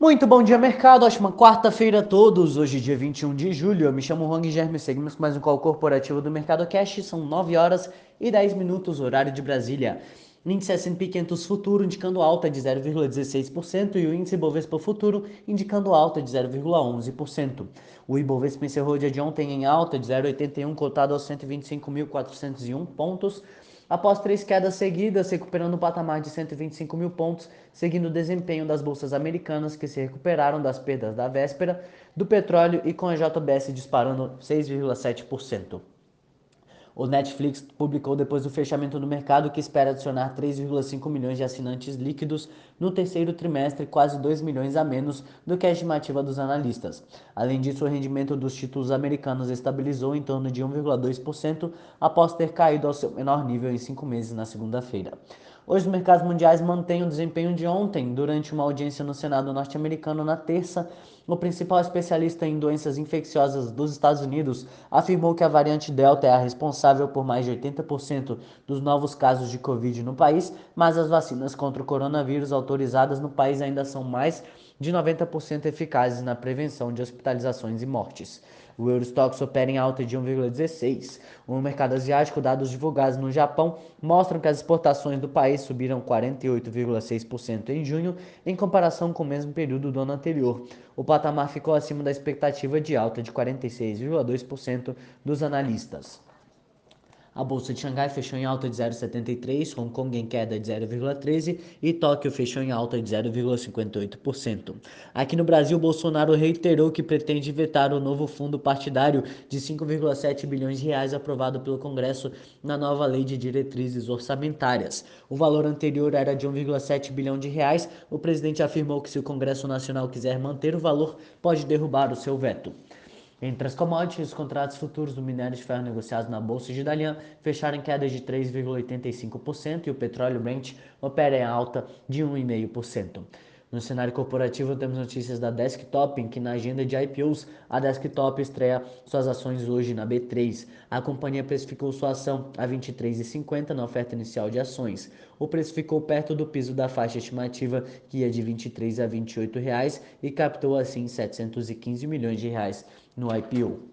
Muito bom dia, mercado. Ótima quarta-feira a todos. Hoje, dia 21 de julho. Eu me chamo Rong Germe. Seguimos com mais um call corporativo do Mercado Cash. São 9 horas e 10 minutos, horário de Brasília. Índice S&P 500 Futuro indicando alta de 0,16% e o índice Bovespa Futuro indicando alta de 0,11%. O Ibovespa encerrou o dia de ontem em alta de 0,81, cotado aos 125.401 pontos após três quedas seguidas, recuperando o patamar de 125 mil pontos, seguindo o desempenho das bolsas americanas que se recuperaram das perdas da véspera do petróleo e com a JBS disparando 6,7%. O Netflix publicou depois do fechamento do mercado que espera adicionar 3,5 milhões de assinantes líquidos no terceiro trimestre, quase 2 milhões a menos do que a estimativa dos analistas. Além disso, o rendimento dos títulos americanos estabilizou em torno de 1,2% após ter caído ao seu menor nível em cinco meses na segunda-feira. Hoje, os mercados mundiais mantêm o desempenho de ontem, durante uma audiência no Senado norte-americano na terça. O principal especialista em doenças infecciosas dos Estados Unidos afirmou que a variante Delta é a responsável por mais de 80% dos novos casos de Covid no país, mas as vacinas contra o coronavírus autorizadas no país ainda são mais de 90% eficazes na prevenção de hospitalizações e mortes. O Eurostox opera em alta de 1,16. No mercado asiático, dados divulgados no Japão mostram que as exportações do país subiram 48,6% em junho, em comparação com o mesmo período do ano anterior. O patamar ficou acima da expectativa de alta de 46,2% dos analistas. A bolsa de Xangai fechou em alta de 0,73, Hong Kong em queda de 0,13 e Tóquio fechou em alta de 0,58%. Aqui no Brasil, Bolsonaro reiterou que pretende vetar o novo fundo partidário de 5,7 bilhões de reais aprovado pelo Congresso na nova lei de diretrizes orçamentárias. O valor anterior era de 1,7 bilhão de reais. O presidente afirmou que se o Congresso Nacional quiser manter o valor, pode derrubar o seu veto. Entre as commodities, os contratos futuros do minério de ferro negociados na Bolsa de Dalian fecharam em queda de 3,85% e o petróleo Brent opera em alta de 1,5%. No cenário corporativo, temos notícias da Desktop, em que na agenda de IPOs, a Desktop estreia suas ações hoje na B3. A companhia precificou sua ação a R$ 23,50 na oferta inicial de ações. O preço ficou perto do piso da faixa estimativa, que ia de R$ 23 a 28 reais, e captou assim 715 milhões de reais no IPO.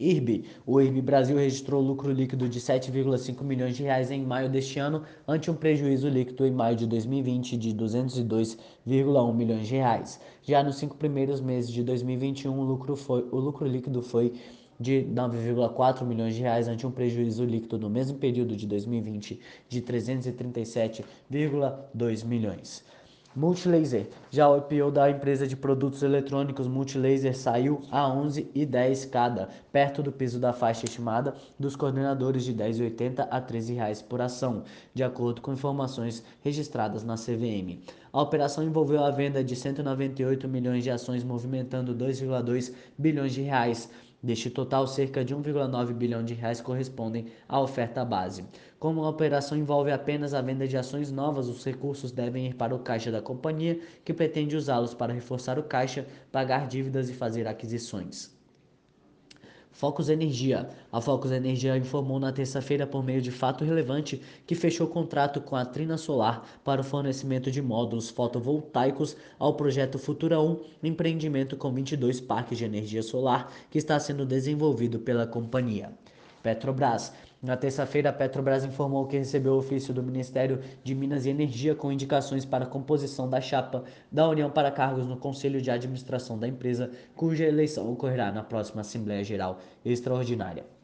IRB, o IRB Brasil registrou lucro líquido de 7,5 milhões de reais em maio deste ano, ante um prejuízo líquido em maio de 2020 de 202,1 milhões de reais. Já nos cinco primeiros meses de 2021, o lucro, foi, o lucro líquido foi de 9,4 milhões de reais ante um prejuízo líquido no mesmo período de 2020 de 337,2 milhões. Multilaser. Já o IPO da empresa de produtos eletrônicos Multilaser saiu a 11,10 cada, perto do piso da faixa estimada dos coordenadores de 10,80 a 13 reais por ação, de acordo com informações registradas na CVM. A operação envolveu a venda de 198 milhões de ações, movimentando 2,2 bilhões de reais Deste total, cerca de 1,9 bilhão de reais correspondem à oferta base. Como a operação envolve apenas a venda de ações novas, os recursos devem ir para o caixa da companhia, que pretende usá-los para reforçar o caixa, pagar dívidas e fazer aquisições. Focus Energia. A Focus Energia informou na terça-feira, por meio de fato relevante, que fechou contrato com a Trina Solar para o fornecimento de módulos fotovoltaicos ao projeto Futura 1, empreendimento com 22 parques de energia solar que está sendo desenvolvido pela companhia. Petrobras. Na terça-feira, a Petrobras informou que recebeu o ofício do Ministério de Minas e Energia com indicações para a composição da chapa da União para cargos no Conselho de Administração da empresa, cuja eleição ocorrerá na próxima Assembleia Geral Extraordinária.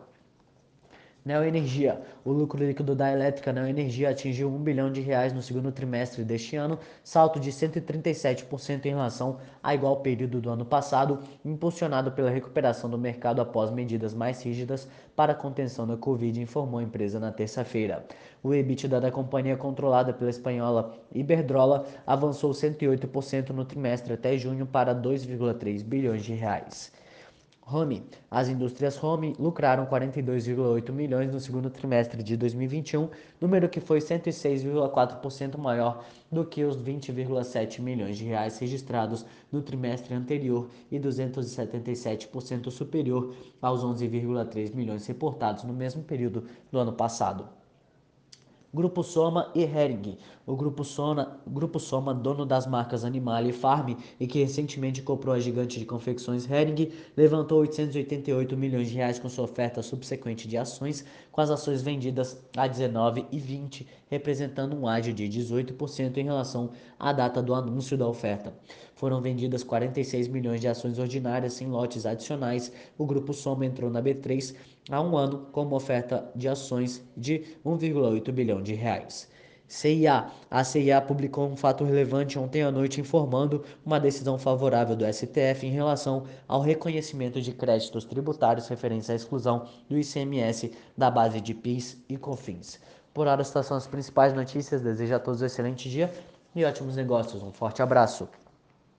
Neoenergia. O lucro líquido da elétrica Neoenergia atingiu 1 bilhão de reais no segundo trimestre deste ano, salto de 137% em relação a igual período do ano passado, impulsionado pela recuperação do mercado após medidas mais rígidas para a contenção da Covid, informou a empresa na terça-feira. O EBITDA da companhia controlada pela espanhola Iberdrola avançou 108% no trimestre até junho para 2,3 bilhões de reais. Home. As indústrias Home lucraram 42,8 milhões no segundo trimestre de 2021, número que foi 106,4% maior do que os 20,7 milhões de reais registrados no trimestre anterior e 277% superior aos 11,3 milhões reportados no mesmo período do ano passado. Grupo Soma e Hering. O Grupo, Sona, Grupo Soma, dono das marcas Animal e Farm e que recentemente comprou a gigante de confecções Hering, levantou 888 milhões de reais com sua oferta subsequente de ações, com as ações vendidas a 19 e 20, representando um ágio de 18% em relação à data do anúncio da oferta. Foram vendidas 46 milhões de ações ordinárias em lotes adicionais. O Grupo Soma entrou na B3 há um ano com uma oferta de ações de 1,8 bilhão de reais. CIA. A CIA publicou um fato relevante ontem à noite informando uma decisão favorável do STF em relação ao reconhecimento de créditos tributários referentes à exclusão do ICMS da base de PIS e COFINS. Por hora, estas são as principais notícias. Desejo a todos um excelente dia e ótimos negócios. Um forte abraço.